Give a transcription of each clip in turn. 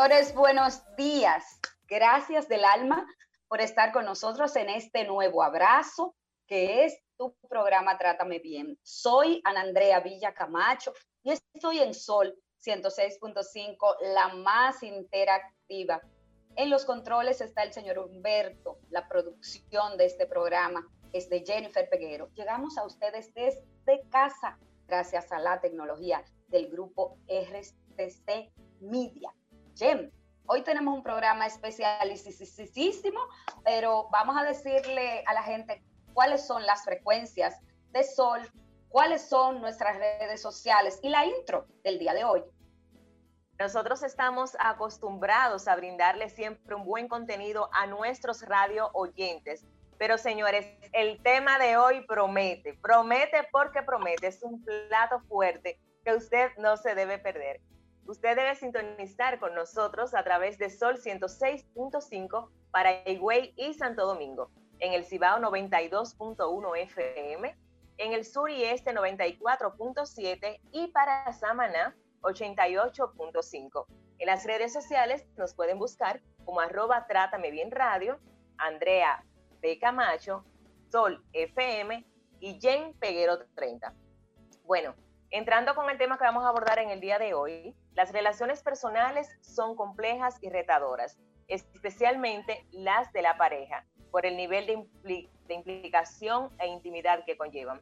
Señores, buenos días. Gracias del alma por estar con nosotros en este nuevo abrazo que es tu programa Trátame Bien. Soy Ana Andrea Villa Camacho y estoy en Sol 106.5, la más interactiva. En los controles está el señor Humberto, la producción de este programa es de Jennifer Peguero. Llegamos a ustedes desde casa gracias a la tecnología del grupo RCC Media. Hoy tenemos un programa especialísimo, pero vamos a decirle a la gente cuáles son las frecuencias de Sol, cuáles son nuestras redes sociales y la intro del día de hoy. Nosotros estamos acostumbrados a brindarle siempre un buen contenido a nuestros radio oyentes. Pero señores, el tema de hoy promete, promete porque promete, es un plato fuerte que usted no se debe perder. Usted debe sintonizar con nosotros a través de Sol 106.5 para Higüey y Santo Domingo, en el Cibao 92.1 FM, en el sur y este 94.7 y para Samaná 88.5. En las redes sociales nos pueden buscar como arroba Trátame Bien Radio, Andrea B. Camacho, Sol FM y Jen Peguero 30. Bueno, entrando con el tema que vamos a abordar en el día de hoy, las relaciones personales son complejas y retadoras, especialmente las de la pareja, por el nivel de, implicación e intimidad que conllevan.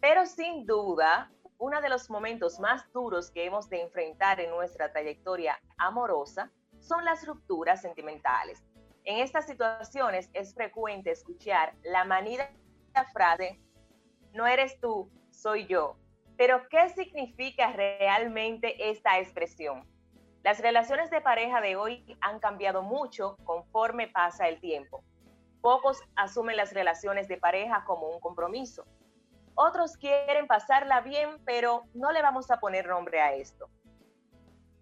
Pero sin duda, uno de los momentos más duros que hemos de enfrentar en nuestra trayectoria amorosa son las rupturas sentimentales. En estas situaciones es frecuente escuchar la manida frase, no eres tú, soy yo, pero, ¿qué significa realmente esta expresión? Las relaciones de pareja de hoy han cambiado mucho conforme pasa el tiempo. Pocos asumen las relaciones de pareja como un compromiso. Otros quieren pasarla bien, pero no le vamos a poner nombre a esto.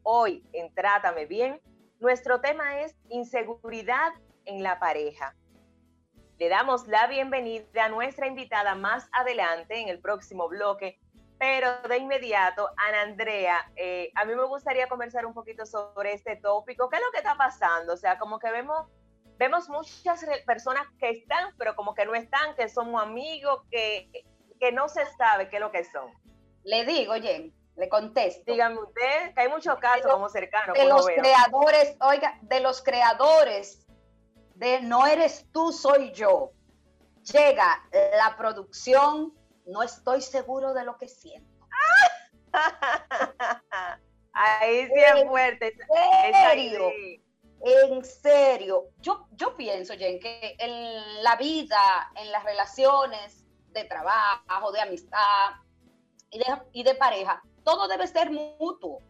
Hoy en Trátame Bien, nuestro tema es inseguridad en la pareja. Le damos la bienvenida a nuestra invitada más adelante en el próximo bloque, pero de inmediato, Ana Andrea, eh, a mí me gustaría conversar un poquito sobre este tópico. ¿Qué es lo que está pasando? O sea, como que vemos, vemos muchas personas que están, pero como que no están, que somos amigos, que, que no se sabe qué es lo que son. Le digo, Jen, le contesto. Dígame usted, que hay muchos casos como cercanos. De los creadores, oiga, de los creadores de No eres tú, soy yo. Llega la producción no estoy seguro de lo que siento. Ahí sí es fuerte. En serio, en serio. Yo, yo pienso, Jen, que en la vida, en las relaciones de trabajo, de amistad y de, y de pareja, todo debe ser mutuo.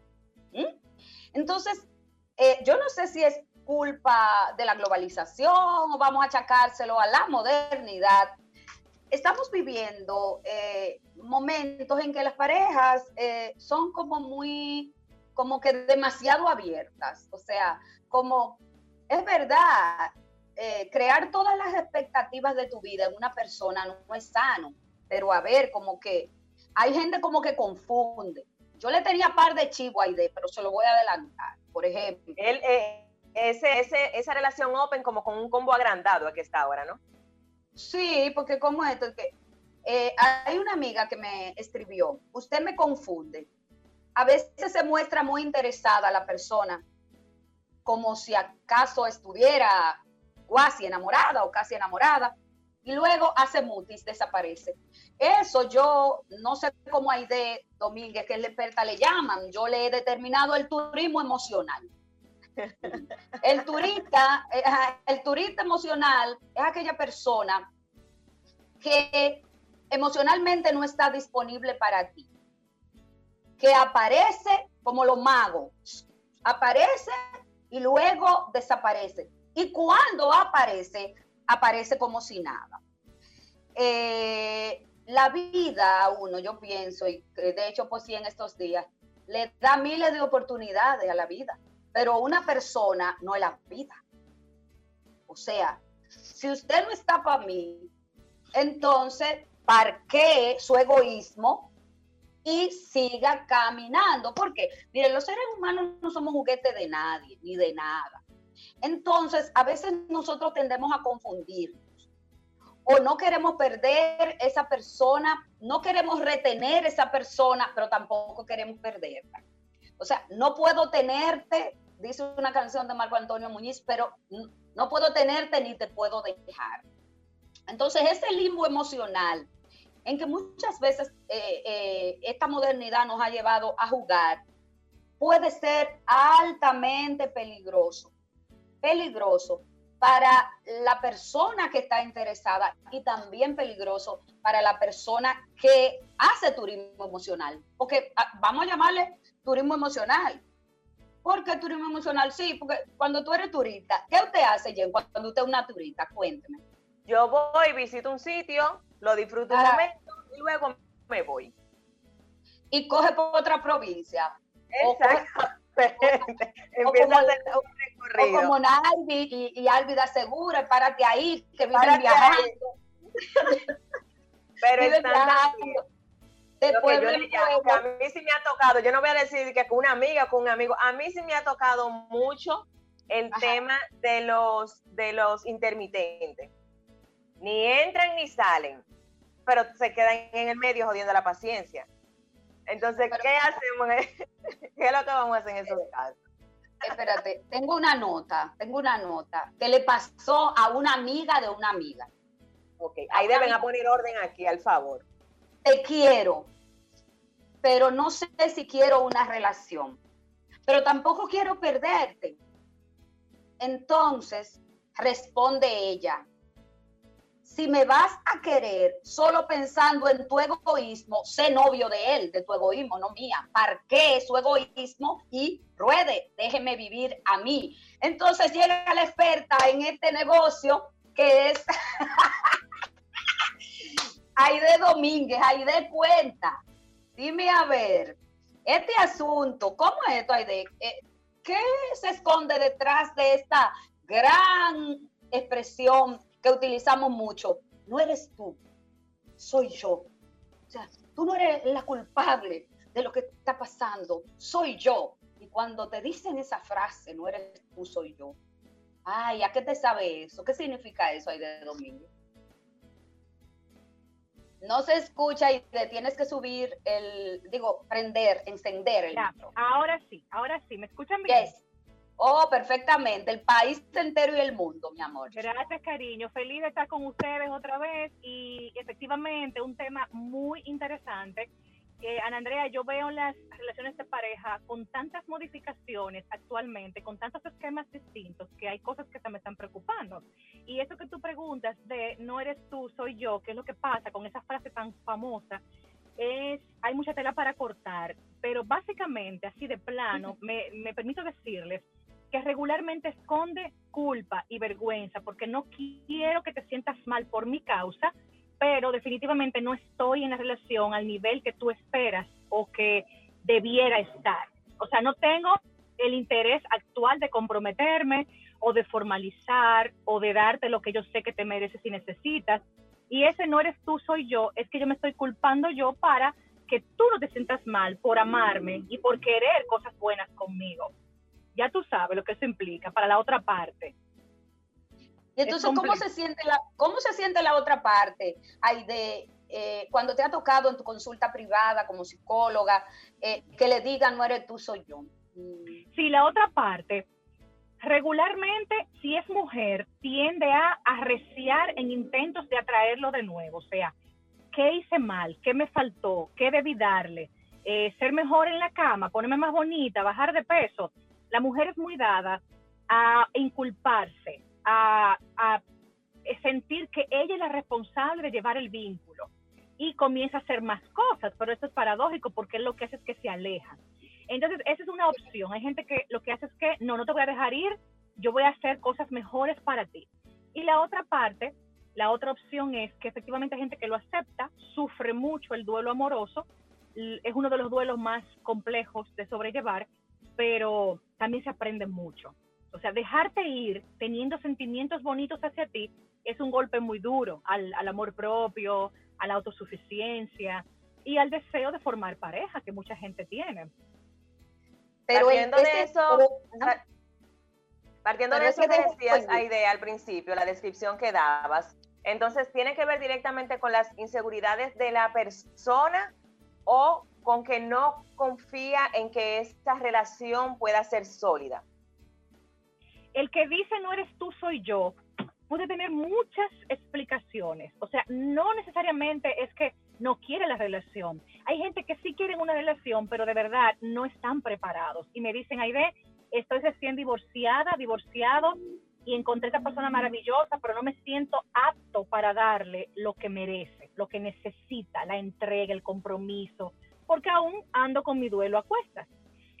Entonces, eh, yo no sé si es culpa de la globalización o vamos a achacárselo a la modernidad. Estamos viviendo eh, momentos en que las parejas eh, son como muy, como que demasiado abiertas. O sea, como es verdad, crear todas las expectativas de tu vida en una persona no, es sano, pero a ver, como que hay gente como que confunde. Yo le tenía par de chivo ahí, pero se lo voy a adelantar. Por ejemplo. Él, ese, ese, esa relación open como con un combo agrandado aquí está ahora, ¿no? Sí, porque como esto, que eh, hay una amiga que me escribió, usted me confunde. A veces se muestra muy interesada la persona, como si acaso estuviera cuasi enamorada o casi enamorada, y luego hace mutis, desaparece. Eso yo no sé cómo hay de Domínguez, que es la experta, le llaman, yo le he determinado el turismo emocional. El turista, eh, el turista emocional es aquella persona que emocionalmente no está disponible para ti, que aparece como los magos, aparece y luego desaparece. Y cuando aparece, aparece como si nada. Eh, la vida a uno, yo pienso, y de hecho pues sí en estos días, le da miles de oportunidades a la vida. Pero una persona no es la vida. O sea, si usted no está para mí, entonces parquee su egoísmo y siga caminando. Porque, miren, los seres humanos no somos juguetes de nadie, ni de nada. Entonces, a veces nosotros tendemos a confundirnos. O no queremos perder esa persona, no queremos retener esa persona, pero tampoco queremos perderla. O sea, no puedo tenerte dice una canción de Marco Antonio Muñiz, pero no puedo tenerte ni te puedo dejar. Entonces, ese limbo emocional en que muchas veces eh, eh, esta modernidad nos ha llevado a jugar, puede ser altamente peligroso, peligroso para la persona que está interesada y también peligroso para la persona que hace turismo emocional. Porque ah, vamos a llamarle turismo emocional, ¿Por qué turismo emocional? Sí, porque cuando tú eres turista, ¿qué usted hace, Jen, cuando usted es una turista? Cuénteme. Yo voy, visito un sitio, lo disfruto un momento y luego me voy. Y coge por otra provincia. Exactamente. Empieza a hacer un recorrido. O como Nalvi y, y Álvida Segura, párate ahí, que viven viajando. Pero a mí sí me ha tocado, yo no voy a decir que con una amiga, con un amigo, a mí sí me ha tocado mucho el tema de los, de los intermitentes. Ni entran ni salen, pero se quedan en el medio jodiendo la paciencia. Entonces, ¿qué hacemos? ¿Qué es lo que vamos a hacer en esos casos? Espérate, tengo una nota, tengo una nota que le pasó a una amiga de una amiga. Ok, ahí deben a poner orden aquí, al favor te quiero, pero no sé si quiero una relación, pero tampoco quiero perderte. Entonces, responde ella, si me vas a querer solo pensando en tu egoísmo, sé novio de él, de tu egoísmo, no mía. Parqué su egoísmo y ruede, déjeme vivir a mí. Entonces llega la experta en este negocio que es Aide Domínguez, Aide cuenta. Dime a ver, este asunto, ¿cómo es esto, Aide? Eh, ¿Qué se esconde detrás de esta gran expresión que utilizamos mucho? No eres tú, soy yo. O sea, tú no eres la culpable de lo que está pasando, soy yo. Y cuando te dicen esa frase, no eres tú, soy yo. Ay, ¿a qué te sabe eso? ¿Qué significa eso, Aide Domínguez? No se escucha y te tienes que subir el, digo, prender, encender el Ahora sí, ahora sí, ¿me escuchan bien? Oh, perfectamente, el país entero y el mundo, mi amor. Gracias, cariño. Feliz de estar con ustedes otra vez y efectivamente un tema muy interesante Ana Andrea, yo veo las relaciones de pareja con tantas modificaciones actualmente, con tantos esquemas distintos, que hay cosas que se me están preocupando. Y eso que tú preguntas de no eres tú, soy yo, ¿qué es lo que pasa con esa frase tan famosa? es, hay mucha tela para cortar, pero básicamente, así de plano, me, me permito decirles que regularmente esconde culpa y vergüenza, porque no quiero que te sientas mal por mi causa, pero definitivamente no estoy en la relación al nivel que tú esperas o que debiera estar. O sea, no tengo el interés actual de comprometerme o de formalizar o de darte lo que yo sé que te mereces y necesitas. Y ese no eres tú, soy yo, es que yo me estoy culpando yo para que tú no te sientas mal por amarme y por querer cosas buenas conmigo. Ya tú sabes lo que eso implica para la otra parte. Y entonces, ¿cómo se, siente la, ¿cómo se siente la otra parte? Hay de, eh, cuando te ha tocado en tu consulta privada como psicóloga, eh, que le digan, no eres tú, soy yo. Mm. Sí, la otra parte, regularmente, si es mujer, tiende a arreciar en intentos de atraerlo de nuevo. O sea, ¿qué hice mal? ¿Qué me faltó? ¿Qué debí darle? Eh, ser mejor en la cama, ponerme más bonita, bajar de peso. La mujer es muy dada a inculparse, a, sentir que ella es la responsable de llevar el vínculo y comienza a hacer más cosas, pero esto es paradójico porque lo que hace es que se aleja. Entonces, esa es una opción. Hay gente que lo que hace es que no, no te voy a dejar ir, yo voy a hacer cosas mejores para ti. Y la otra parte, la otra opción es que efectivamente hay gente que lo acepta, sufre mucho el duelo amoroso, es uno de los duelos más complejos de sobrellevar, pero también se aprende mucho. O sea, dejarte ir teniendo sentimientos bonitos hacia ti es un golpe muy duro al, al amor propio, a la autosuficiencia y al deseo de formar pareja que mucha gente tiene. Pero partiendo de eso, partiendo de eso que decías, idea al principio, la descripción que dabas, entonces tiene que ver directamente con las inseguridades de la persona o con que no confía en que esta relación pueda ser sólida. El que dice no eres tú, soy yo, puede tener muchas explicaciones. O sea, no necesariamente es que no quiere la relación. Hay gente que sí quiere una relación, pero de verdad no están preparados. Y me dicen, Aide, estoy recién divorciada, divorciado, y encontré a esta persona maravillosa, pero no me siento apto para darle lo que merece, lo que necesita, la entrega, el compromiso, porque aún ando con mi duelo a cuestas.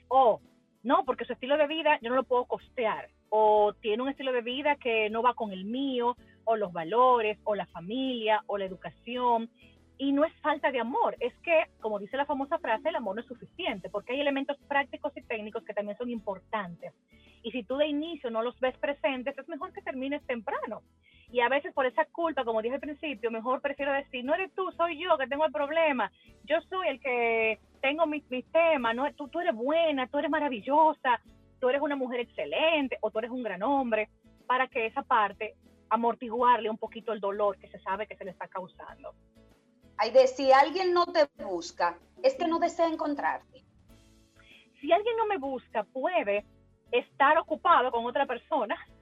O, no, porque su estilo de vida yo no lo puedo costear o tiene un estilo de vida que no va con el mío, o los valores, o la familia, o la educación. Y no es falta de amor, es que, como dice la famosa frase, el amor no es suficiente, porque hay elementos prácticos y técnicos que también son importantes. Y si tú de inicio no los ves presentes, es mejor que termines temprano. Y a veces por esa culpa, como dije al principio, mejor prefiero decir, no eres tú, soy yo que tengo el problema. Yo soy el que tengo mis, temas, no, tú, tú eres buena, tú eres maravillosa, tú eres una mujer excelente o tú eres un gran hombre, para que esa parte amortiguarle un poquito el dolor que se sabe que se le está causando. Ay, de si alguien no te busca, es que no desea encontrarte. Si alguien no me busca, puede estar ocupado con otra persona.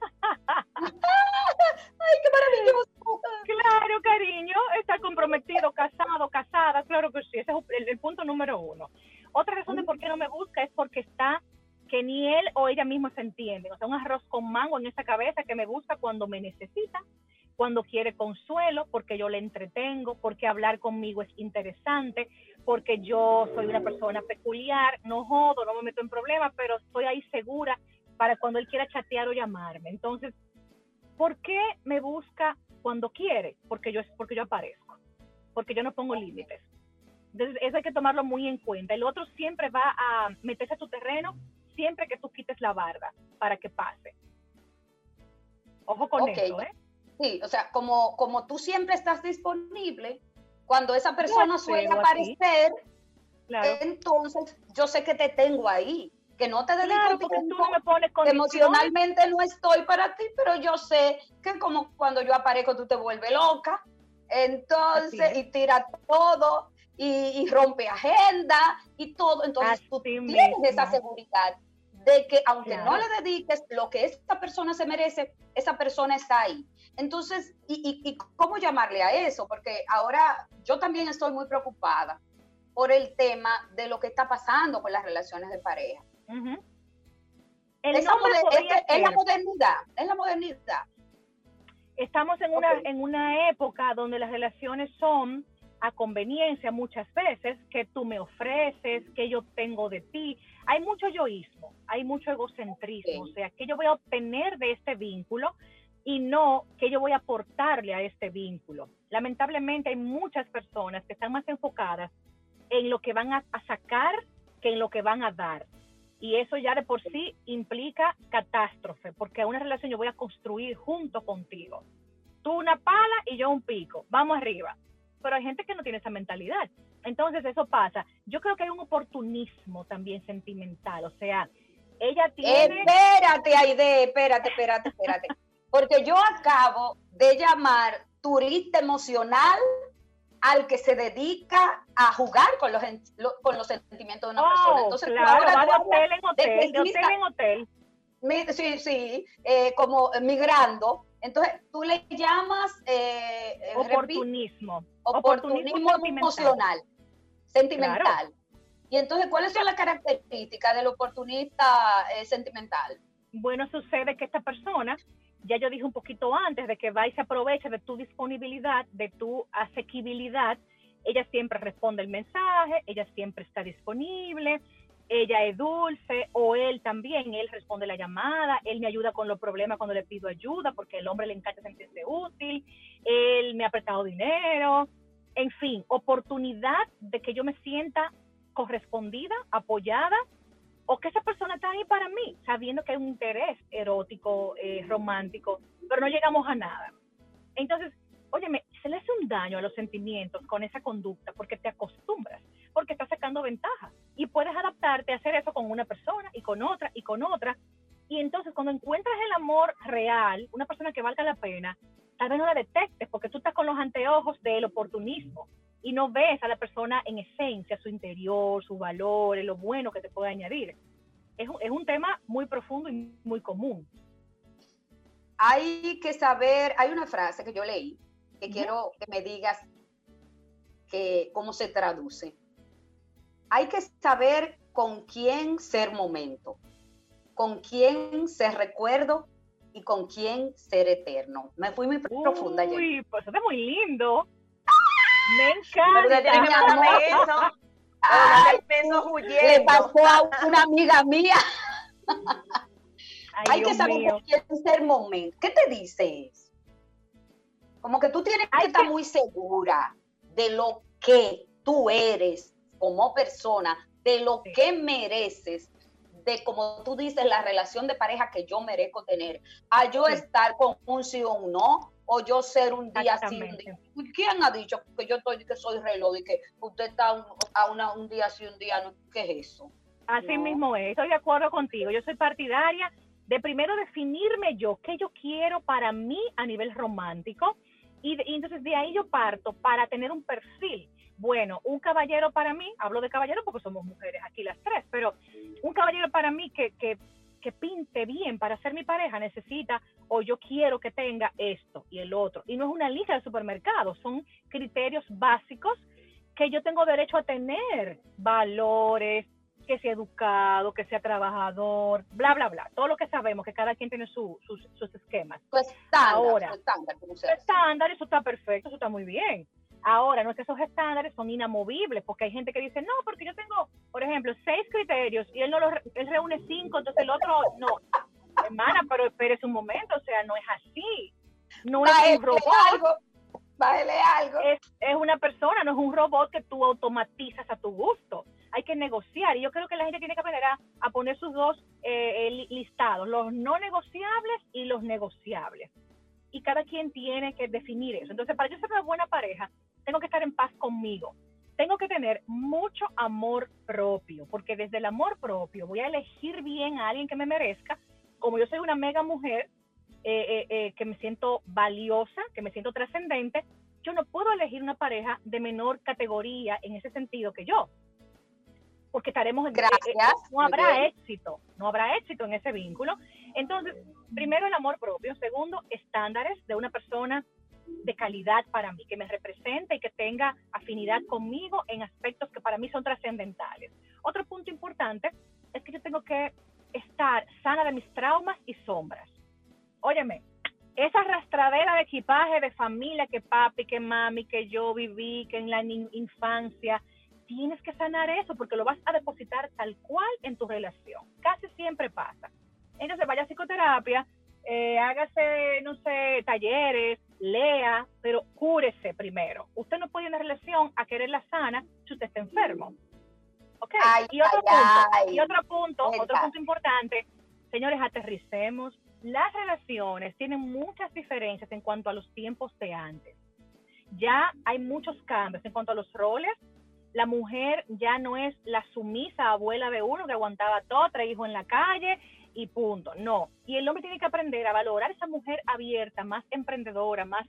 ¡Ay, qué maravilloso! Claro, cariño, está comprometido, casado, casada, claro que sí, ese es el, el punto número uno. Otra razón de por qué no me busca es porque está que ni él o ella misma se entienden. O sea, un arroz con mango en esa cabeza que me gusta cuando me necesita, cuando quiere consuelo, porque yo le entretengo, porque hablar conmigo es interesante, porque yo soy una persona peculiar, no jodo, no me meto en problemas, pero estoy ahí segura para cuando él quiera chatear o llamarme. Entonces, ¿por qué me busca cuando quiere? Porque yo, porque yo aparezco, porque yo no pongo límites. Entonces, eso hay que tomarlo muy en cuenta. El otro siempre va a meterse a tu terreno siempre que tú quites la barda para que pase. Ojo con eso, ¿eh? Sí, o sea, como, como tú siempre estás disponible, cuando esa persona suele aparecer, entonces yo sé que te tengo ahí, que no te dedico tiempo, me emocionalmente no estoy para ti, pero yo sé que como cuando yo aparezco tú te vuelves loca, entonces, y tira todo, y, rompe agenda, y todo, entonces tú tienes esa seguridad de que aunque no le dediques lo que esta persona se merece, esa persona está ahí. Entonces, ¿y, cómo llamarle a eso? Porque ahora yo también estoy muy preocupada por el tema de lo que está pasando con las relaciones de pareja. es, la modernidad, es la modernidad. Estamos en, una, en una época donde las relaciones son a conveniencia muchas veces, que tú me ofreces, que yo tengo de ti. Hay mucho yoísmo, hay mucho egocentrismo, o sea, que yo voy a obtener de este vínculo y no que yo voy a aportarle a este vínculo. Lamentablemente hay muchas personas que están más enfocadas en lo que van a, a sacar que en lo que van a dar. Y eso ya de por sí implica catástrofe, porque una relación yo voy a construir junto contigo. Tú una pala y yo un pico. Vamos arriba pero hay gente que no tiene esa mentalidad. Entonces eso pasa. Yo creo que hay un oportunismo también sentimental, o sea, ella tiene... Espérate, Aide, espérate, espérate, espérate. Porque yo acabo de llamar turista emocional al que se dedica a jugar con los, con los sentimientos de una persona. Oh, Entonces, claro, va de hotel en hotel, de, hotel en hotel. Sí, sí, eh, como migrando entonces, tú le llamas eh, eh oportunismo. oportunismo. emocional, sentimental. Y entonces, ¿cuáles son las características del oportunista eh, sentimental? Bueno, sucede que esta persona, ya yo dije un poquito antes, de que va y se aprovecha de tu disponibilidad, de tu asequibilidad. Ella siempre responde el mensaje, ella siempre está disponible, ella es dulce o él también, él responde la llamada, él me ayuda con los problemas cuando le pido ayuda porque el hombre le encanta sentirse útil, él me ha prestado dinero, en fin, oportunidad de que yo me sienta correspondida, apoyada o que esa persona está ahí para mí, sabiendo que hay un interés erótico, eh, romántico, pero no llegamos a nada. Entonces, óyeme, se le hace un daño a los sentimientos con esa conducta porque te acostumbras porque estás sacando ventaja y puedes adaptarte a hacer eso con una persona y con otra y con otra. Y entonces cuando encuentras el amor real, una persona que valga la pena, tal vez no la detectes porque tú estás con los anteojos del oportunismo y no ves a la persona en esencia, su interior, sus valores, lo bueno que te puede añadir. Es, es un tema muy profundo y muy común. Hay que saber, hay una frase que yo leí que quiero que me digas que, cómo se traduce hay que saber con quién ser momento, con quién ser recuerdo y con quién ser eterno. Me fui muy profunda. Uy, pues eso es muy lindo. Me encanta. eso. Ay, le pasó a una amiga mía. Hay que saber con quién ser momento. ¿Qué te dices? Como que tú tienes que estar muy segura de lo que tú eres, como persona, de lo que mereces, de como tú dices, la relación de pareja que yo merezco tener, a yo estar con un sí o un no, o yo ser un día sí, un día. ¿Quién ha dicho que yo estoy, que soy reloj y que usted está a una, un día sí, un día no? ¿Qué es eso? Así mismo es, estoy de acuerdo contigo. Yo soy partidaria de primero definirme yo, qué yo quiero para mí a nivel romántico, y, y entonces de ahí yo parto para tener un perfil bueno, un caballero para mí, hablo de caballero porque somos mujeres aquí las tres, pero un caballero para mí que, que, que pinte bien para ser mi pareja necesita o yo quiero que tenga esto y el otro. Y no es una lista de supermercado, son criterios básicos que yo tengo derecho a tener, valores, que sea educado, que sea trabajador, bla, bla, bla. Todo lo que sabemos, que cada quien tiene sus, sus esquemas. Estándar, Ahora, estándar, estándar, eso está perfecto, eso está muy bien. Ahora, no es que esos estándares son inamovibles, porque hay gente que dice, no, porque yo tengo, por ejemplo, seis criterios y él no los, él reúne cinco, entonces el otro no. Hermana, pero espérese un momento, o sea, no es así. No es un robot. Algo. algo. Es, es una persona, no es un robot que tú automatizas a tu gusto. Hay que negociar y yo creo que la gente tiene que aprender a, poner sus dos eh, eh, listados, los no negociables y los negociables. Y cada quien tiene que definir eso. Entonces, para yo ser una buena pareja, tengo que estar en paz conmigo. Tengo que tener mucho amor propio, porque desde el amor propio voy a elegir bien a alguien que me merezca. Como yo soy una mega mujer, eh, eh, eh, que me siento valiosa, que me siento trascendente, yo no puedo elegir una pareja de menor categoría en ese sentido que yo. Porque estaremos en... Gracias. no habrá éxito, no habrá éxito en ese vínculo. Entonces, primero el amor propio, segundo, estándares de una persona de calidad para mí, que me represente y que tenga afinidad conmigo en aspectos que para mí son trascendentales. Otro punto importante es que yo tengo que estar sana de mis traumas y sombras. Óyeme, esa arrastradera de equipaje de familia que papi, que mami, que yo viví, que en la infancia, tienes que sanar eso porque lo vas a depositar tal cual en tu relación. Casi siempre pasa. Entonces vaya a psicoterapia, eh, hágase, no sé, talleres, lea, pero cúrese primero. Usted no puede ir a una relación a quererla sana si usted está enfermo. ¿Ok? y, otro punto, y otro punto, otro punto importante, señores, aterricemos. Las relaciones tienen muchas diferencias en cuanto a los tiempos de antes. Ya hay muchos cambios en cuanto a los roles, la mujer ya no es la sumisa abuela de uno que aguantaba todo, trae hijo en la calle y punto. No. Y el hombre tiene que aprender a valorar esa mujer abierta, más emprendedora, más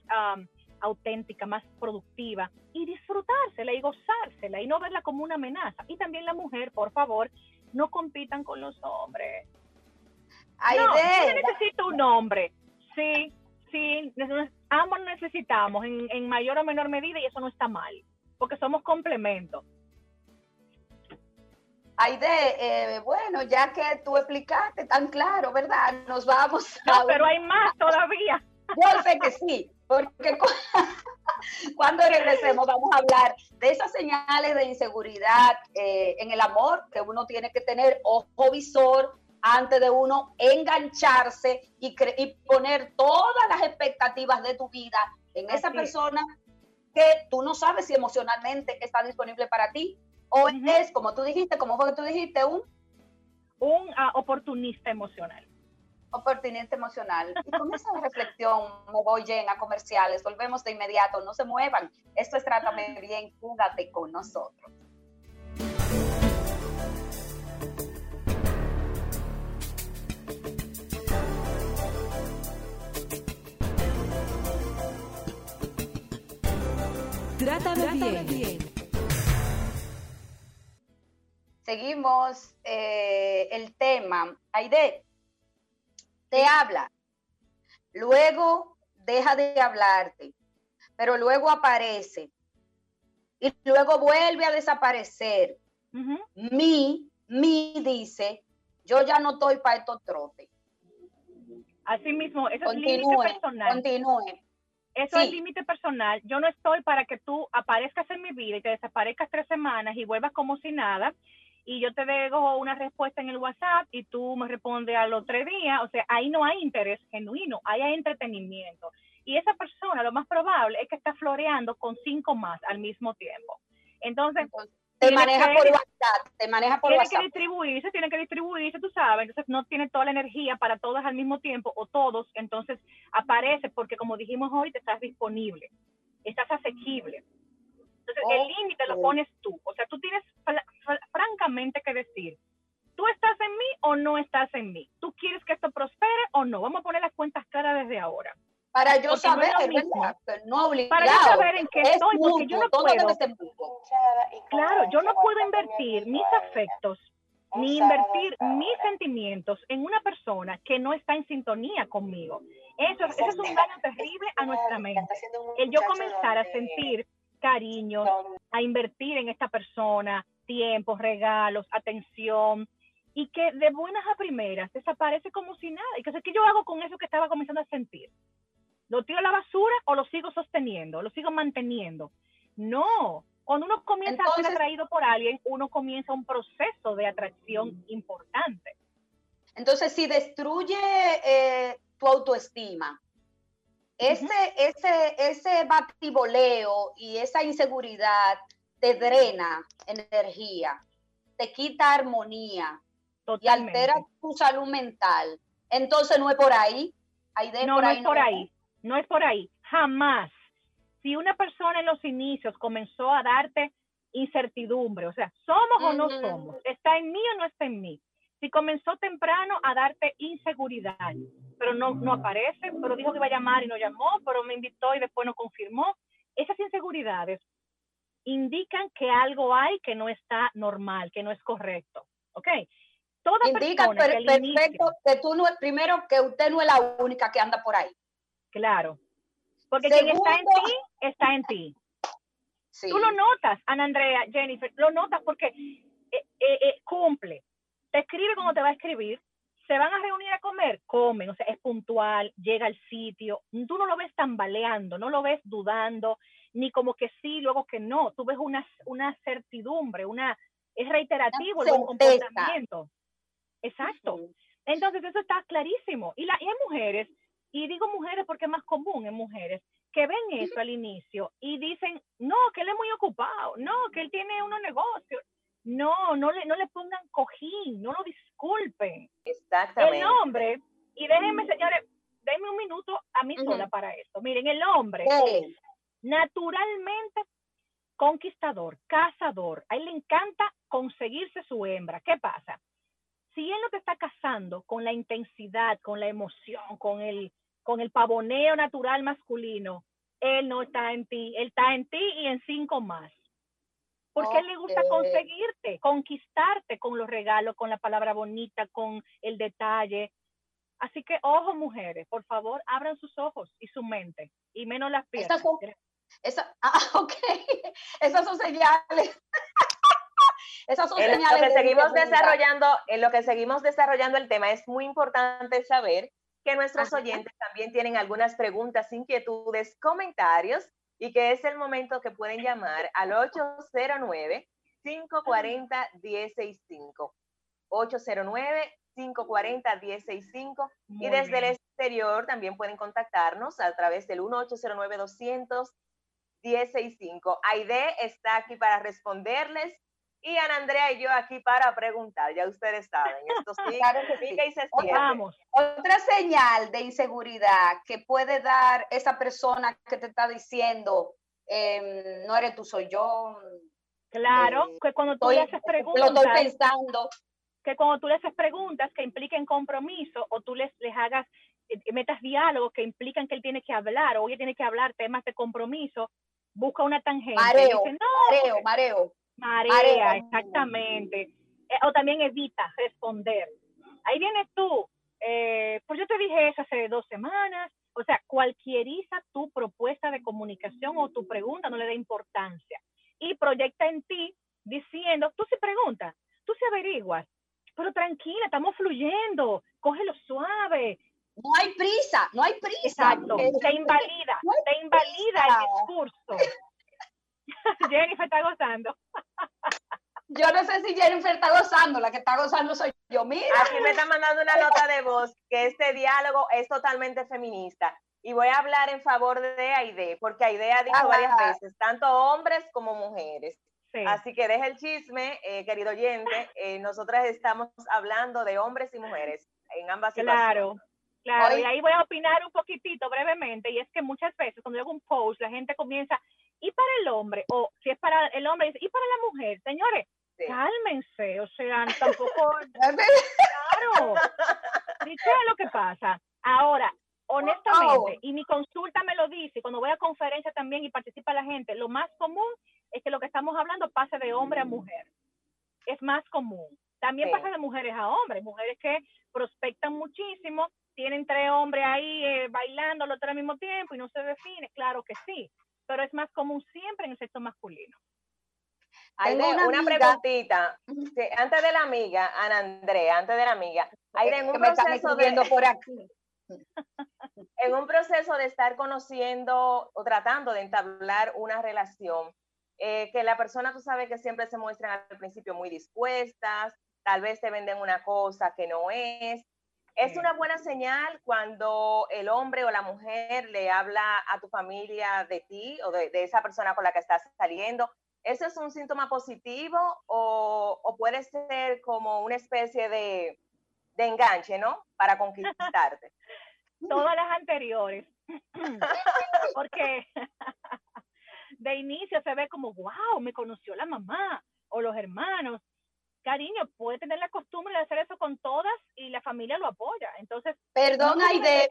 auténtica, más productiva y disfrutársela y gozársela y no verla como una amenaza. Y también la mujer, por favor, no compitan con los hombres. Ay, no, yo necesito un hombre. Sí, sí, ambos necesitamos en, en mayor o menor medida y eso no está mal porque somos complementos. Aide, eh, bueno, ya que tú explicaste tan claro, ¿verdad? Nos vamos a... pero hay más todavía. Yo sé que sí, porque cuando regresemos vamos a hablar de esas señales de inseguridad eh, en el amor que uno tiene que tener ojo visor antes de uno engancharse y, y poner todas las expectativas de tu vida en esa persona que tú no sabes si emocionalmente está disponible para ti o es, como tú dijiste, como fue que tú dijiste, un... Un ah, oportunista emocional. Oportunista emocional. Y con esa reflexión me voy llena a comerciales. Volvemos de inmediato. No se muevan. Esto es Trátame Bien. Júgate con nosotros. Trátame, bien. Eh, el tema. Aide, te habla, luego deja de hablarte, pero luego aparece y luego vuelve a desaparecer. Mi, mi dice, yo ya no estoy para estos trotes. Así mismo, eso es límite personal. Continúe. Eso es límite personal. Yo no estoy para que tú aparezcas en mi vida y te desaparezcas tres semanas y vuelvas como si nada y yo te dejo una respuesta en el WhatsApp y tú me respondes al otro día. O sea, ahí no hay interés genuino, ahí hay entretenimiento. Y esa persona lo más probable es que está floreando con cinco más al mismo tiempo. Entonces, te maneja por WhatsApp, te maneja por tiene WhatsApp. Tiene que distribuirse, tiene que distribuirse, tú sabes, entonces no tiene toda la energía para todas al mismo tiempo o todos, entonces aparece porque como dijimos hoy, te estás disponible, estás asequible. Entonces el límite lo pones tú, o sea, tú tienes francamente que decir, ¿tú estás en mí o no estás en mí? ¿Tú quieres que esto prospere o no? Vamos a poner las cuentas claras desde ahora. Para yo saber, no Para yo saber en qué estoy, porque yo no puedo. Claro, yo no puedo invertir mis afectos ni invertir mis sentimientos en una persona que no está en sintonía conmigo. Eso, eso es un daño terrible a nuestra mente. El yo comenzar a sentir cariño, a invertir en esta persona, tiempo, regalos, atención, y que de buenas a primeras desaparece como si nada. Y que sé qué yo hago con eso que estaba comenzando a sentir. ¿Lo tiro a la basura o lo sigo sosteniendo? ¿Lo sigo manteniendo? No. Cuando uno comienza a ser atraído por alguien, uno comienza un proceso de atracción importante. Entonces, si destruye eh, tu autoestima, ese, ese, ese batiboleo y esa inseguridad te drena energía, te quita armonía y altera tu salud mental. Entonces no es por ahí. no, no es por ahí. No es por ahí, jamás. Si una persona en los inicios comenzó a darte incertidumbre, o sea, somos o no somos, está en mí o no está en mí. Si comenzó temprano a darte inseguridad, pero no, no aparece, pero dijo que iba a llamar y no llamó, pero me invitó y después no confirmó, esas inseguridades indican que algo hay que no está normal, que no es correcto. ¿Ok? Toda Indica perfecto que tú no, primero que usted no es la única que anda por ahí. Claro. Porque quien está en ti, está en ti. Tú lo notas, Ana Andrea, Jennifer, lo notas porque eh, eh, eh, cumple. Te escribe como te va a escribir, se van a reunir a comer, comen, o sea, es puntual, llega al sitio, tú no lo ves tambaleando, no lo ves dudando, ni como que sí, luego que no, tú ves una, una certidumbre, una, es reiterativo el comportamiento. Exacto. Entonces eso está clarísimo. Y, la, y hay mujeres, y digo mujeres porque es más común en mujeres, que ven eso al inicio y dicen, no, que él es muy ocupado, no, que él tiene unos negocios. No, no le, no le pongan cojín, no lo disculpen. Exactamente. El hombre, y déjenme, señores, denme un minuto a mí sola para esto. Miren, el hombre, naturalmente conquistador, cazador, a él le encanta conseguirse su hembra. ¿Qué pasa? Si él no te está casando con la intensidad, con la emoción, con el, con el pavoneo natural masculino, él no está en ti, él está en ti y en cinco más. Porque él le gusta conseguirte, conquistarte con los regalos, con la palabra bonita, con el detalle. Así que, ojo, mujeres, por favor, abran sus ojos y su mente, y menos las piernas. Esa, ah, ok. Esas son señales. Esas son en señales. Lo que seguimos desarrollando, en lo que seguimos desarrollando el tema, es muy importante saber que nuestros oyentes también tienen algunas preguntas, inquietudes, comentarios y que es el momento que pueden llamar al 809-540-165. 809-540-165 y desde el exterior también pueden contactarnos a través del 1-809-200-165. Aide está aquí para responderles y Ana Andrea y yo aquí para preguntar, ya ustedes saben, esto sí, claro que sí. y se Vamos. Otra señal de inseguridad que puede dar esa persona que te está diciendo, em, no eres tú, soy yo. Claro, eh, que cuando tú le haces preguntas. Lo estoy pensando. Que cuando tú le haces preguntas que impliquen compromiso o tú les, les hagas, eh, metas diálogos que implican que él tiene que hablar o ella tiene que hablar temas de compromiso, busca una tangente. Mareo, mareo, mareo. Marea, exactamente. Eh, o también evita responder. Ahí vienes tú. Eh, pues yo te dije eso hace dos semanas. O sea, cualquieriza tu propuesta de comunicación o tu pregunta, no le da importancia. Y proyecta en ti diciendo, tú sí preguntas, tú sí averiguas, pero tranquila, estamos fluyendo, cógelo suave. No hay prisa, no hay prisa. Exacto, te invalida, te invalida el discurso. Jennifer está gozando. Yo no sé si Jennifer está gozando, la que está gozando soy yo. Mira. Aquí me está mandando una nota de voz que este diálogo es totalmente feminista. Y voy a hablar en favor de Aide, porque Aide ha dicho varias veces, tanto hombres como mujeres. Así que deja el chisme, eh, querido oyente. Eh, nosotras estamos hablando de hombres y mujeres en ambas Claro, claro. y ahí voy a opinar un poquitito brevemente. Y es que muchas veces cuando hago un post, la gente comienza, y para el hombre, o si es para el hombre, y para la mujer, señores, cálmense, o sea, tampoco, claro, ¿y qué es lo que pasa? Ahora, honestamente, y mi consulta me lo dice, cuando voy a conferencia también y participa la gente, lo más común es que lo que estamos hablando pase de hombre a mujer, es más común. También pasa de mujeres a hombres, mujeres que prospectan muchísimo, tienen tres hombres ahí eh, bailando al otro al mismo tiempo y no se define, claro que sí pero es más común siempre en el sexo masculino. Hay una, preguntita. antes de la amiga, Ana Andrea, antes de la amiga, hay en un proceso de, por aquí. en un proceso de estar conociendo o tratando de entablar una relación, eh, que la persona, tú sabes que siempre se muestran al principio muy dispuestas, tal vez te venden una cosa que no es, es una buena señal cuando el hombre o la mujer le habla a tu familia de ti o de, esa persona con la que estás saliendo. ¿Ese es un síntoma positivo o, puede ser como una especie de, enganche, ¿no? Para conquistarte. Todas las anteriores. Porque de inicio se ve como, wow, me conoció la mamá o los hermanos cariño, puede tener la costumbre de hacer eso con todas y la familia lo apoya. Entonces, perdón, Aide,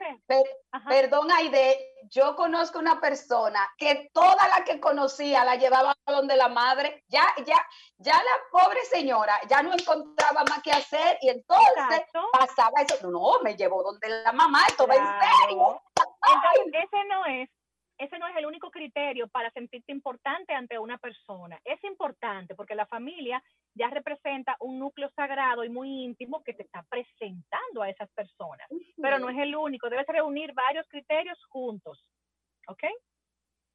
perdón, Aide, yo conozco una persona que toda la que conocía la llevaba a donde la madre, ya, ya, ya la pobre señora ya no encontraba más que hacer y entonces pasaba eso, no, me llevó donde la mamá, esto va en serio. Entonces, ese no es ese no es el único criterio para sentirte importante ante una persona. Es importante porque la familia ya representa un núcleo sagrado y muy íntimo que te está presentando a esas personas, pero no es el único. Debes reunir varios criterios juntos. ¿Ok?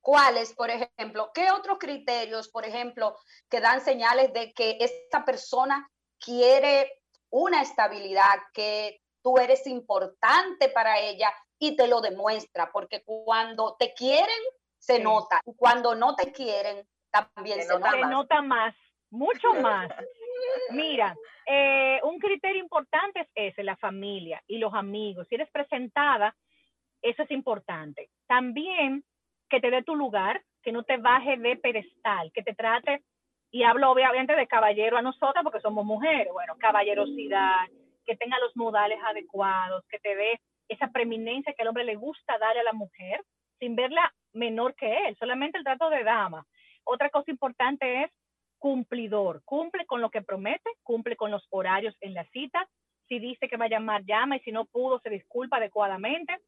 ¿Cuáles, por ejemplo? ¿Qué otros criterios, por ejemplo, que dan señales de que esta persona quiere una estabilidad, que tú eres importante para ella y te lo demuestra? Porque cuando te quieren, se nota. Y cuando no te quieren, también se, nota. Se nota más, mucho más. Mira, eh, un criterio importante es ese, la familia y los amigos. Si eres presentada, eso es importante. También que te dé tu lugar, que no te baje de pedestal, que te trate, y hablo obviamente de caballero a nosotras porque somos mujeres, bueno, caballerosidad, que tenga los modales adecuados, que te dé esa preeminencia que al hombre le gusta darle a la mujer, sin verla menor que él, solamente el trato de dama. Otra cosa importante es cumplidor, cumple con lo que promete, cumple con los horarios en la cita, si dice que va a llamar, llama y si no pudo, se disculpa adecuadamente,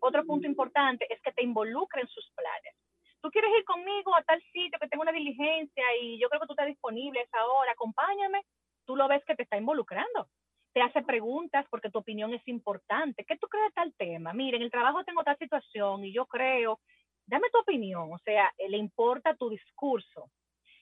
otro punto importante es que te involucre en sus planes. Tú quieres ir conmigo a tal sitio que tengo una diligencia y yo creo que tú estás disponible a esa hora, acompáñame. Tú lo ves que te está involucrando. Te hace preguntas porque tu opinión es importante. ¿Qué tú crees de tal tema? Mire, en el trabajo tengo tal situación y yo creo, dame tu opinión. O sea, le importa tu discurso.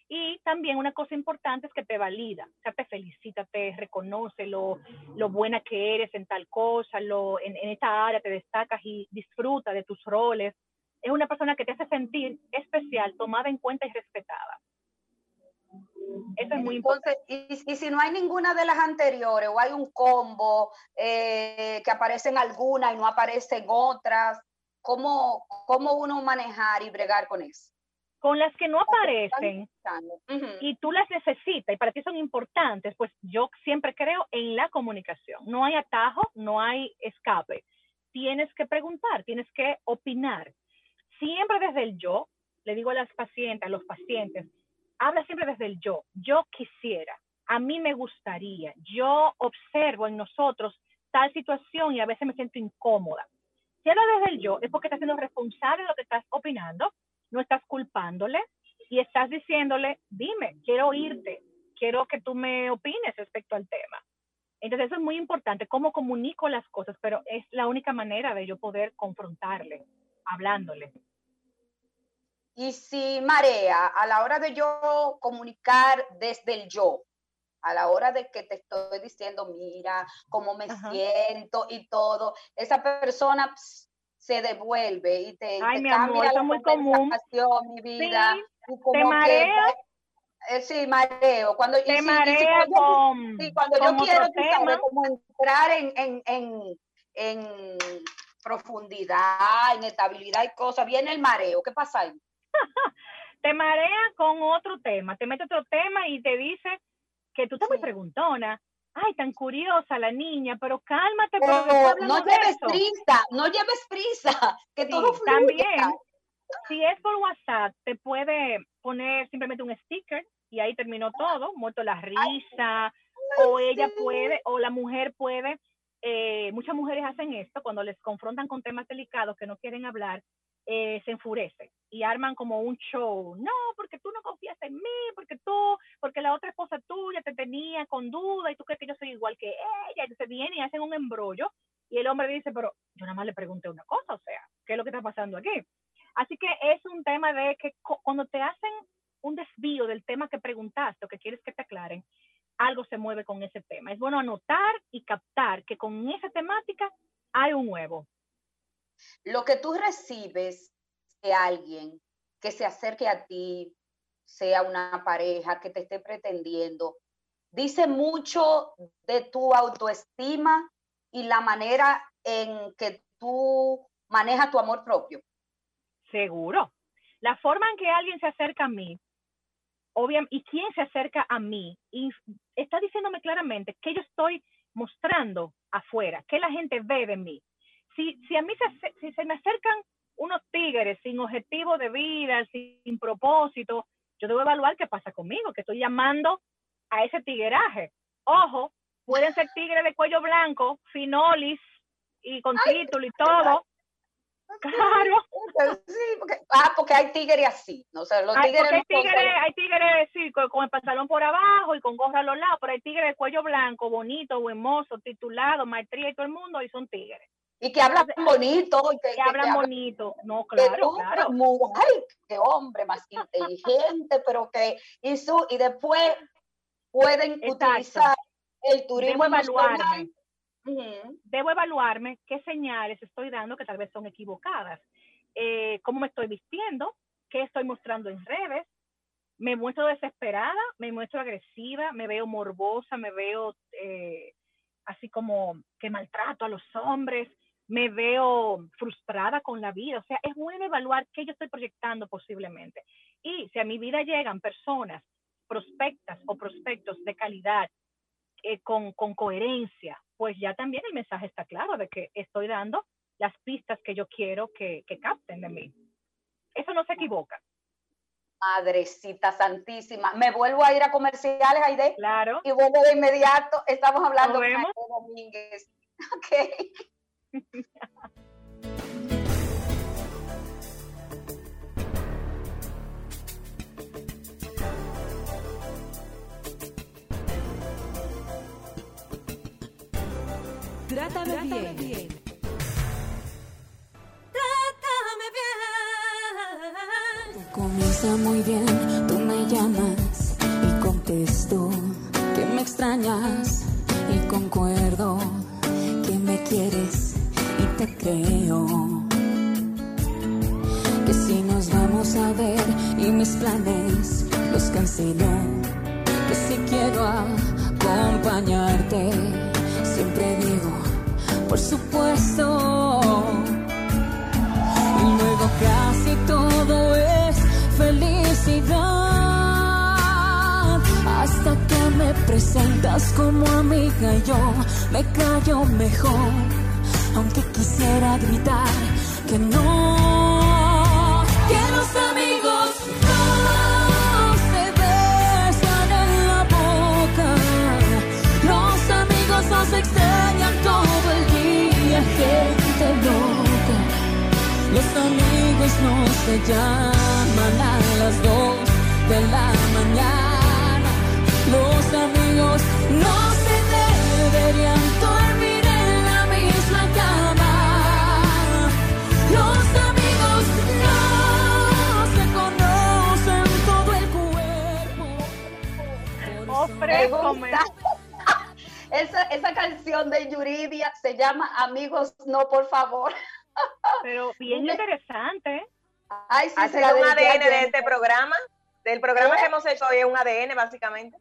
Y también una cosa importante es que te valida, o sea, te felicita, te reconoce lo, lo buena que eres en tal cosa, lo, en, en esta área te destacas y disfruta de tus roles. Es una persona que te hace sentir especial, tomada en cuenta y respetada. Eso es muy importante. Y, y, si no hay ninguna de las anteriores o hay un combo eh, que aparecen algunas y no aparecen otras, ¿cómo, ¿cómo uno manejar y bregar con eso? Con las que no aparecen y tú las necesitas y para ti son importantes, pues yo siempre creo en la comunicación. No hay atajo, no hay escape. Tienes que preguntar, tienes que opinar. Siempre desde el yo, le digo a las pacientes, a los pacientes, habla siempre desde el yo. Yo quisiera, a mí me gustaría, yo observo en nosotros tal situación y a veces me siento incómoda. Si habla desde el yo, es porque estás siendo responsable de lo que estás opinando no estás culpándole y estás diciéndole, dime, quiero oírte, quiero que tú me opines respecto al tema. Entonces eso es muy importante, cómo comunico las cosas, pero es la única manera de yo poder confrontarle, hablándole. Y si marea, a la hora de yo comunicar desde el yo, a la hora de que te estoy diciendo, mira, cómo me siento y todo, esa persona se devuelve y te, Ay, mi amor, eso es muy común. mi vida. Sí, te marea. eh, sí, mareo. Cuando, te y, marea cuando, con, sí, cuando yo quiero sabes, como entrar en, en, en, en profundidad, en estabilidad y cosas, viene el mareo. ¿Qué pasa ahí? te marea con otro tema, te mete otro tema y te dice que tú estás muy preguntona, ay, tan curiosa la niña, pero cálmate. Pero no lleves prisa, no lleves prisa, que todo fluya. También, si es por WhatsApp, te puede poner simplemente un sticker y ahí terminó todo, muerto la risa, o ella puede, o la mujer puede, eh, muchas mujeres hacen esto cuando les confrontan con temas delicados que no quieren hablar, eh, se enfurece y arman como un show. No, porque tú no confías en mí, porque tú, porque la otra esposa tuya te tenía con duda y tú crees que yo soy igual que ella. Y se viene y hacen un embrollo y el hombre dice, pero yo nada más le pregunté una cosa, o sea, ¿qué es lo que está pasando aquí? Así que es un tema de que cuando te hacen un desvío del tema que preguntaste o que quieres que te aclaren, algo se mueve con ese tema. Es bueno anotar y captar que con esa temática hay un huevo, lo que tú recibes de alguien que se acerque a ti, sea una pareja que te esté pretendiendo, dice mucho de tu autoestima y la manera en que tú manejas tu amor propio. Seguro. La forma en que alguien se acerca a mí, obviamente, y quién se acerca a mí, y está diciéndome claramente que yo estoy mostrando afuera, que la gente ve de mí si, si a mí se, si se me acercan unos tigres sin objetivo de vida, sin, propósito, yo debo evaluar qué pasa conmigo, que estoy llamando a ese tigueraje. Ojo, pueden ser tigres de cuello blanco, finolis y con título y todo, Claro. Sí, porque, ah, porque hay tigres así. No sé, los Hay, tigres hay tigres, hay tigres sí, con, con el pantalón por abajo y con gorra a los lados, pero hay tigres de cuello blanco, bonito, buen mozo, titulado, maestría y todo el mundo, y son tigres. Y que hablan bonito. y Que, Que hablan bonito. No, que claro, tú, claro. muy- ay, qué hombre más inteligente, pero que hizo, y después pueden Exacto. utilizar el turismo Debo evaluarme. debo evaluarme qué señales estoy dando que tal vez son equivocadas. Eh, ¿Cómo me estoy vistiendo? ¿Qué estoy mostrando en redes? ¿Me muestro desesperada? ¿Me muestro agresiva? ¿Me veo morbosa? ¿Me veo eh, así como que maltrato a los hombres? ¿Me veo frustrada con la vida? O sea, es bueno evaluar qué yo estoy proyectando posiblemente. Y si a mi vida llegan personas prospectas o prospectos de calidad eh, con, con coherencia, pues ya también el mensaje está claro de que estoy dando las pistas que yo quiero que, que capten de mí. Eso no se equivoca, Madrecita santísima. Me vuelvo a ir a comerciales, Aide, claro. y vuelvo de inmediato. Estamos hablando. Aide Domínguez. Ok. Trátame bien. Trátame bien. Comienza muy bien, tú me llamas y contesto que me extrañas y concuerdo que me quieres creo. Que si nos vamos a ver y mis planes los cancelo, que si quiero acompañarte, siempre digo, por supuesto. Y luego casi todo es felicidad. Hasta que me presentas como amiga y yo me callo mejor. Aunque quisiera gritar que no. Que los amigos no se besan en la boca. Los amigos nos extrañan todo el día, gente loca. Los amigos no se llaman a las dos de la mañana. Los amigos llama Amigos, no, por favor. Pero bien interesante. Ay, sí, Ha se la sido un ADN de este programa. Del programa ¿Eh? que hemos hecho hoy es un ADN, básicamente.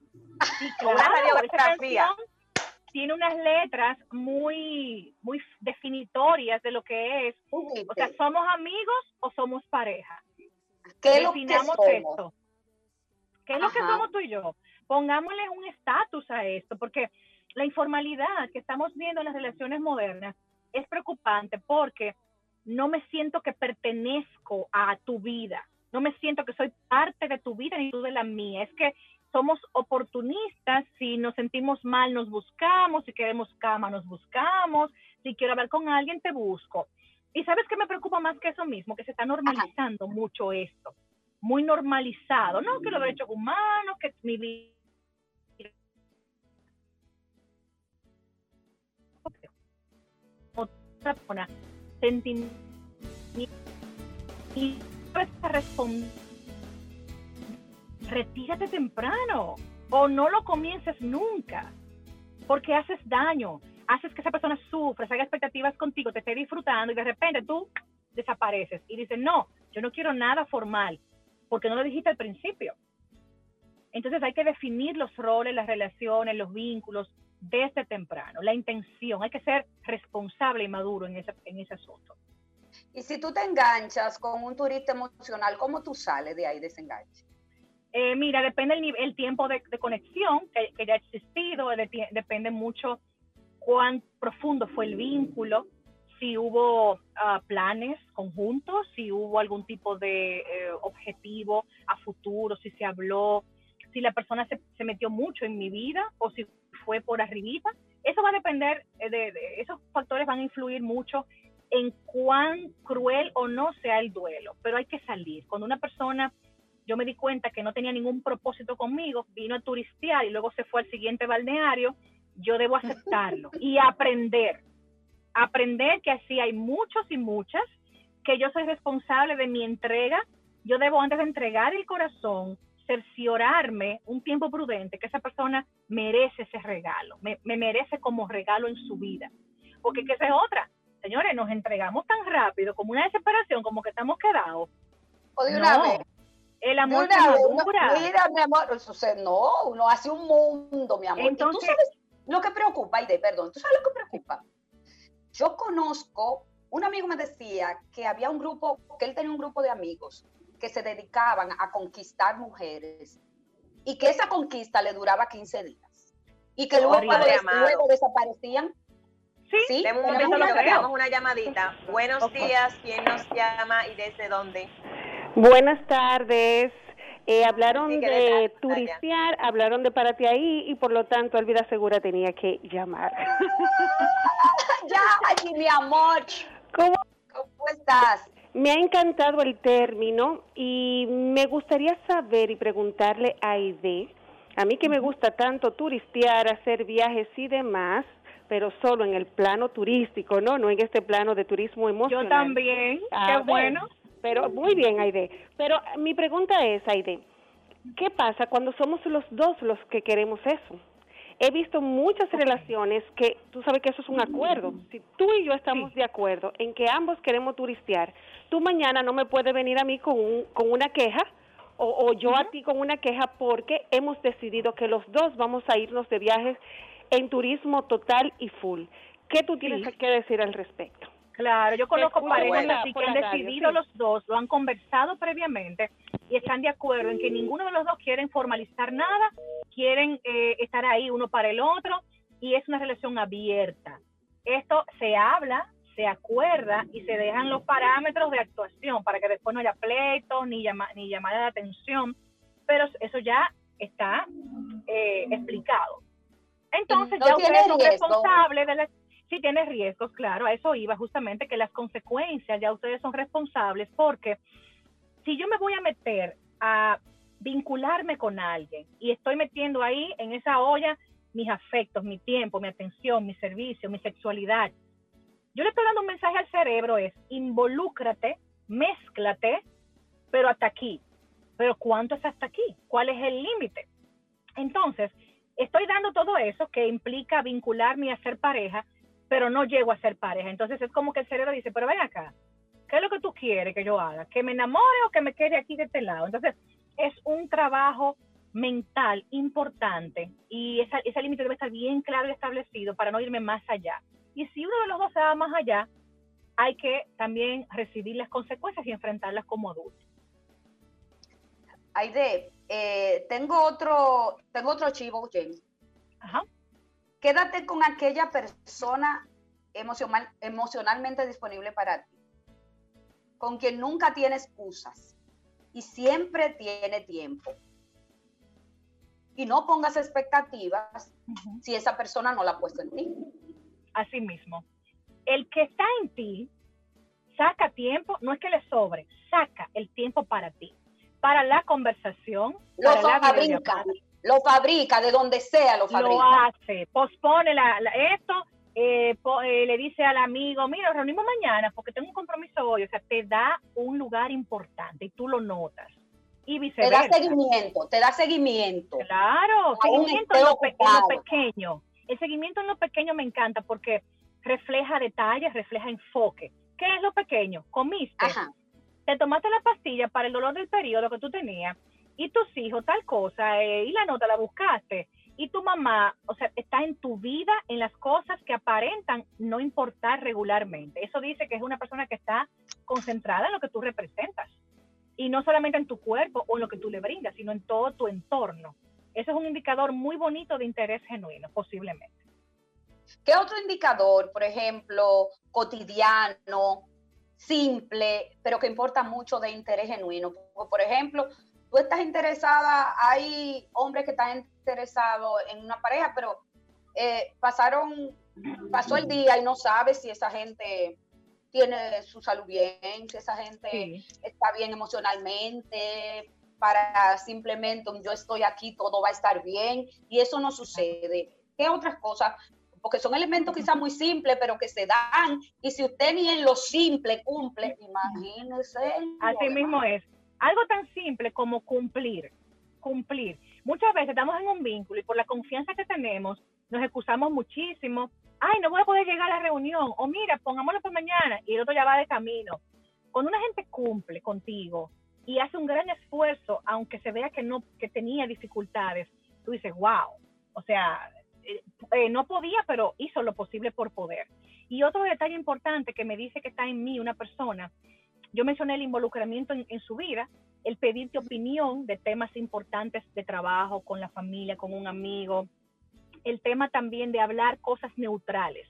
Sí, Una claro, esa radiografía. tiene unas letras muy, muy definitorias de lo que es. O sea, ¿somos amigos o somos pareja? ¿Qué es lo que Definamos somos? esto. ¿Qué es lo que somos tú y yo? Pongámosle un estatus a esto, porque la informalidad que estamos viendo en las relaciones modernas es preocupante porque no me siento que pertenezco a tu vida, no me siento que soy parte de tu vida ni tú de la mía. Es que somos oportunistas, si nos sentimos mal nos buscamos, si queremos cama nos buscamos, si quiero hablar con alguien te busco. Y sabes qué me preocupa más que eso mismo, que se está normalizando mucho esto, muy normalizado, ¿no? Que los derechos humanos, que mi vida persona sentimiento. Y responder retírate temprano o no lo comiences nunca porque haces daño haces que esa persona sufra haga expectativas contigo te esté disfrutando y de repente tú desapareces y dices no yo no quiero nada formal porque no lo dijiste al principio. Entonces hay que definir los roles las relaciones los vínculos desde temprano la intención hay que ser responsable y maduro en ese, en ese asunto Y si tú te enganchas con un turista emocional, ¿cómo tú sales de ahí de ese enganche? Eh, mira, depende el, nivel- el tiempo de, de conexión que, que ya ha existido, de ti- depende mucho cuán profundo fue el vínculo, si hubo ah, planes conjuntos, si hubo algún tipo de eh, objetivo a futuro, si se habló, si la persona se, se metió mucho en mi vida o si fue por arribita. Eso va a depender, eh, de, esos factores van a influir mucho en cuán cruel o no sea el duelo, pero hay que salir. Cuando una persona, yo me di cuenta que no tenía ningún propósito conmigo, vino a turistear y luego se fue al siguiente balneario, yo debo aceptarlo y aprender. Aprender que así hay muchos y muchas, que yo soy responsable de mi entrega. Yo debo antes de entregar el corazón, cerciorarme un tiempo prudente que esa persona merece ese regalo, me, me merece como regalo en su vida. Porque que esa es otra señores, nos entregamos tan rápido, como una desesperación, como que estamos quedados. O de una vez. El amor de una mira, mi amor, no, uno hace un mundo, mi amor. Entonces, ¿Y tú sabes lo que preocupa, Aide, perdón, ¿tú sabes lo que preocupa? Yo conozco, un amigo me decía que había un grupo, que él tenía un grupo de amigos que se dedicaban a conquistar mujeres y que esa conquista le duraba 15 días y que luego, luego desaparecían Sí, de momento lo que una llamadita. Buenos días, ¿quién nos llama y desde dónde? Buenas tardes. Eh, hablaron de, turistear, hablaron de Párate ahí y por lo tanto Alvida Segura tenía que llamar. ya, mi amor. ¿Cómo? ¿Cómo estás? Me ha encantado el término y me gustaría saber y preguntarle a Aide, a mí que me gusta tanto turistear, hacer viajes y demás, pero solo en el plano turístico, ¿no? No en este plano de turismo emocional. Yo también, ah, qué bueno. Pero muy bien, Aide. Pero mi pregunta es, Aide, ¿qué pasa cuando somos los dos los que queremos eso? He visto muchas relaciones que tú sabes que eso es un acuerdo. Si tú y yo estamos de acuerdo en que ambos queremos turistear, tú mañana no me puedes venir a mí con, un, con una queja o, o yo a ti con una queja porque hemos decidido que los dos vamos a irnos de viajes en turismo total y full. ¿Qué tú tienes que decir al respecto? Claro, yo conozco parejas que han decidido los dos, lo han conversado previamente y están de acuerdo en que ninguno de los dos quieren formalizar nada, quieren eh, estar ahí uno para el otro y es una relación abierta. Esto se habla, se acuerda y se dejan los parámetros de actuación para que después no haya pleitos ni, llama, ni llamada de atención, pero eso ya está eh, explicado. Entonces ya ustedes son responsables de las... Sí tiene riesgos, claro, a eso iba justamente, que las consecuencias ya ustedes son responsables porque si yo me voy a meter a vincularme con alguien y estoy metiendo ahí en esa olla mis afectos, mi tiempo, mi atención, mi servicio, mi sexualidad, yo le estoy dando un mensaje al cerebro, es involúcrate, mézclate, pero hasta aquí. Pero ¿cuánto es hasta aquí? ¿Cuál es el límite? Entonces, estoy dando todo eso que implica vincularme y hacer pareja, pero no llego a ser pareja. Entonces es como que el cerebro dice, pero ven acá, ¿qué es lo que tú quieres que yo haga? ¿Que me enamore o que me quede aquí de este lado? Entonces es un trabajo mental importante y ese límite debe estar bien claro y establecido para no irme más allá. Y si uno de los dos se va más allá, hay que también recibir las consecuencias y enfrentarlas como adultos. Aide, eh, tengo otro, tengo otro chivo, James. Ajá. Quédate con aquella persona emocional, emocionalmente disponible para ti, con quien nunca tiene excusas y siempre tiene tiempo. Y no pongas expectativas si esa persona no la ha puesto en ti. Así mismo. El que está en ti saca tiempo, no es que le sobre, saca el tiempo para ti para la conversación. Lo fabrica, lo fabrica, de donde sea lo fabrica. Lo hace, pospone la, esto, eh, eh, le dice al amigo, mira, nos reunimos mañana porque tengo un compromiso hoy, o sea, te da un lugar importante y tú lo notas. Y viceversa. Te da seguimiento, te da seguimiento. Claro, seguimiento en lo, en lo pequeño. El seguimiento en lo pequeño me encanta porque refleja detalles, refleja enfoque. ¿Qué es lo pequeño? Comiste. Ajá te tomaste la pastilla para el dolor del periodo que tú tenías y tus hijos tal cosa eh, y la nota la buscaste y tu mamá, o sea, está en tu vida en las cosas que aparentan no importar regularmente. Eso dice que es una persona que está concentrada en lo que tú representas y no solamente en tu cuerpo o en lo que tú le brindas, sino en todo tu entorno. Eso es un indicador muy bonito de interés genuino, posiblemente. ¿Qué otro indicador, por ejemplo, cotidiano, simple, pero que importa mucho de interés genuino. Por ejemplo, tú estás interesada, hay hombres que están interesados en una pareja, pero eh, pasaron, pasó el día y no sabes si esa gente tiene su salud bien, si esa gente está bien emocionalmente, para simplemente yo estoy aquí, todo va a estar bien, y eso no sucede. ¿Qué otras cosas? Porque son elementos quizás muy simples, pero que se dan, y si usted ni en lo simple cumple, imagínese. Así mismo es. Algo tan simple como cumplir, cumplir. Muchas veces estamos en un vínculo y por la confianza que tenemos, nos excusamos muchísimo. Ay, no voy a poder llegar a la reunión. O mira, pongámoslo para mañana y el otro ya va de camino. Cuando una gente cumple contigo y hace un gran esfuerzo, aunque se vea que no que tenía dificultades, tú dices, wow. O sea, eh, eh, no podía, pero hizo lo posible por poder. Y otro detalle importante que me dice que está en mí una persona, yo mencioné el involucramiento en, su vida, el pedirte opinión de temas importantes de trabajo, con la familia, con un amigo, el tema también de hablar cosas neutrales.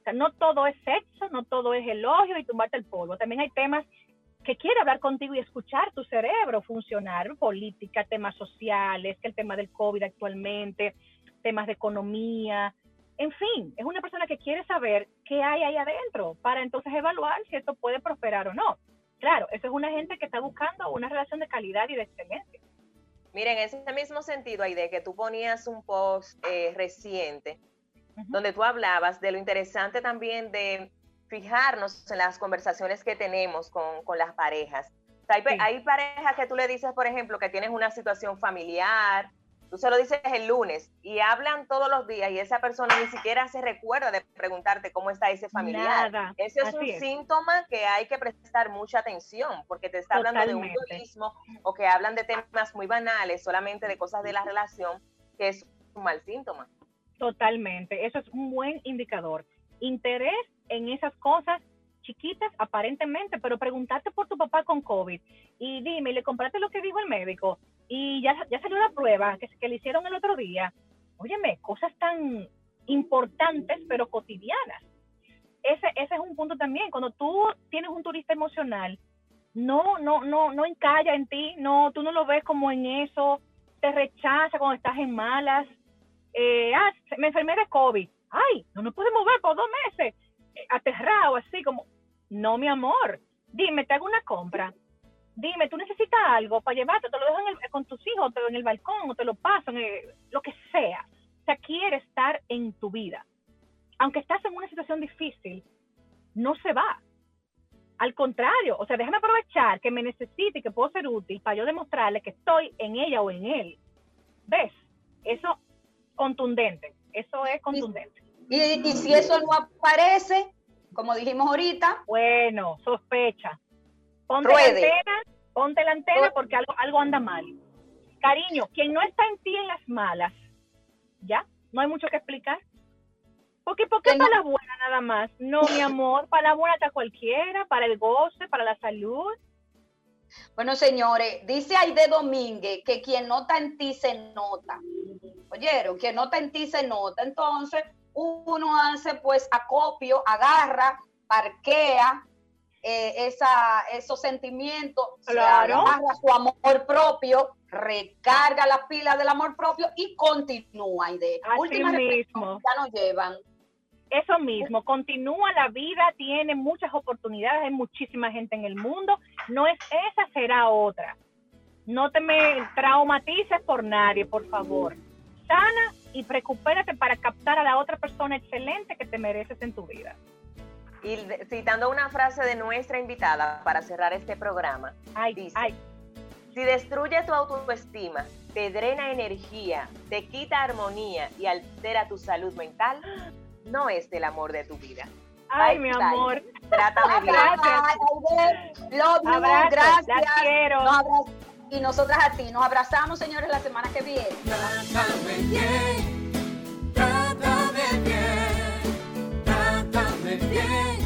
O sea, no todo es sexo, no todo es elogio y tumbarte el polvo. También hay temas que quiere hablar contigo y escuchar tu cerebro funcionar, política, temas sociales, que el tema del COVID actualmente, temas de economía, en fin, es una persona que quiere saber qué hay ahí adentro para entonces evaluar si esto puede prosperar o no. Claro, eso es una gente que está buscando una relación de calidad y de excelencia. Miren, en ese mismo sentido, Aide, que tú ponías un post eh, reciente donde tú hablabas de lo interesante también de fijarnos en las conversaciones que tenemos con, con las parejas. hay, hay, parejas que tú le dices, por ejemplo, que tienes una situación familiar Tú se lo dices el lunes y hablan todos los días y esa persona ni siquiera se recuerda de preguntarte cómo está ese familiar. Ese es un síntoma que hay que prestar mucha atención porque te está hablando de un egoísmo o que hablan de temas muy banales, solamente de cosas de la relación, que es un mal síntoma. Totalmente, eso es un buen indicador. Interés en esas cosas chiquitas aparentemente, pero preguntarte por tu papá con COVID y dime, ¿le compraste lo que dijo el médico? Y ya, ya salió la prueba que, que le hicieron el otro día. Óyeme, cosas tan importantes pero cotidianas. Ese, ese es un punto también. Cuando tú tienes un turista emocional, no, no, no, no encalla en ti, no, tú no lo ves como en eso, te rechaza cuando estás en malas. Eh, ah, me enfermé de COVID. Ay, no nos podemos ver por dos meses. Eh, aterrado, así como, no, mi amor, dime, te hago una compra dime, tú necesitas algo para llevarte, te lo dejo con tus hijos, te lo en el balcón, o te lo paso, en lo que sea. O sea, quiere estar en tu vida. Aunque estás en una situación difícil, no se va. Al contrario, o sea, déjame aprovechar que me necesite y que puedo ser útil para yo demostrarle que estoy en ella o en él. ¿Ves? Eso contundente, eso es contundente. Y, y si eso no aparece, como dijimos ahorita. Bueno, sospecha. Ponte la antena, ponte la antena porque algo, algo anda mal. Cariño, quien no está en ti en las malas, ¿ya? No hay mucho que explicar. Porque, ¿Por qué para la buena nada más? No, mi amor, para la buena está cualquiera, para el goce, para la salud. Bueno, señores, dice Aide Domínguez que quien nota en ti se nota. Oyeron, quien nota en ti se nota. Entonces, uno hace pues acopio, agarra, parquea, eh, esa, esos sentimientos, claro. agarra su amor propio, recarga la pila del amor propio y continúa. Y de última mismo. ya nos llevan. Eso mismo, continúa la vida, tiene muchas oportunidades, hay muchísima gente en el mundo, no es esa, será otra. No te me traumatices por nadie, por favor. Sana y recupérate para captar a la otra persona excelente que te mereces en tu vida. Y citando una frase de nuestra invitada para cerrar este programa, dice, si destruye tu autoestima, te drena energía, te quita armonía y altera tu salud mental, no es el amor de tu vida. Ay, mi amor. Trátame bien. Gracias. Love gracias. La quiero. y nosotras a ti. Nos abrazamos, señores, la semana que viene. Trátame bien. Amen.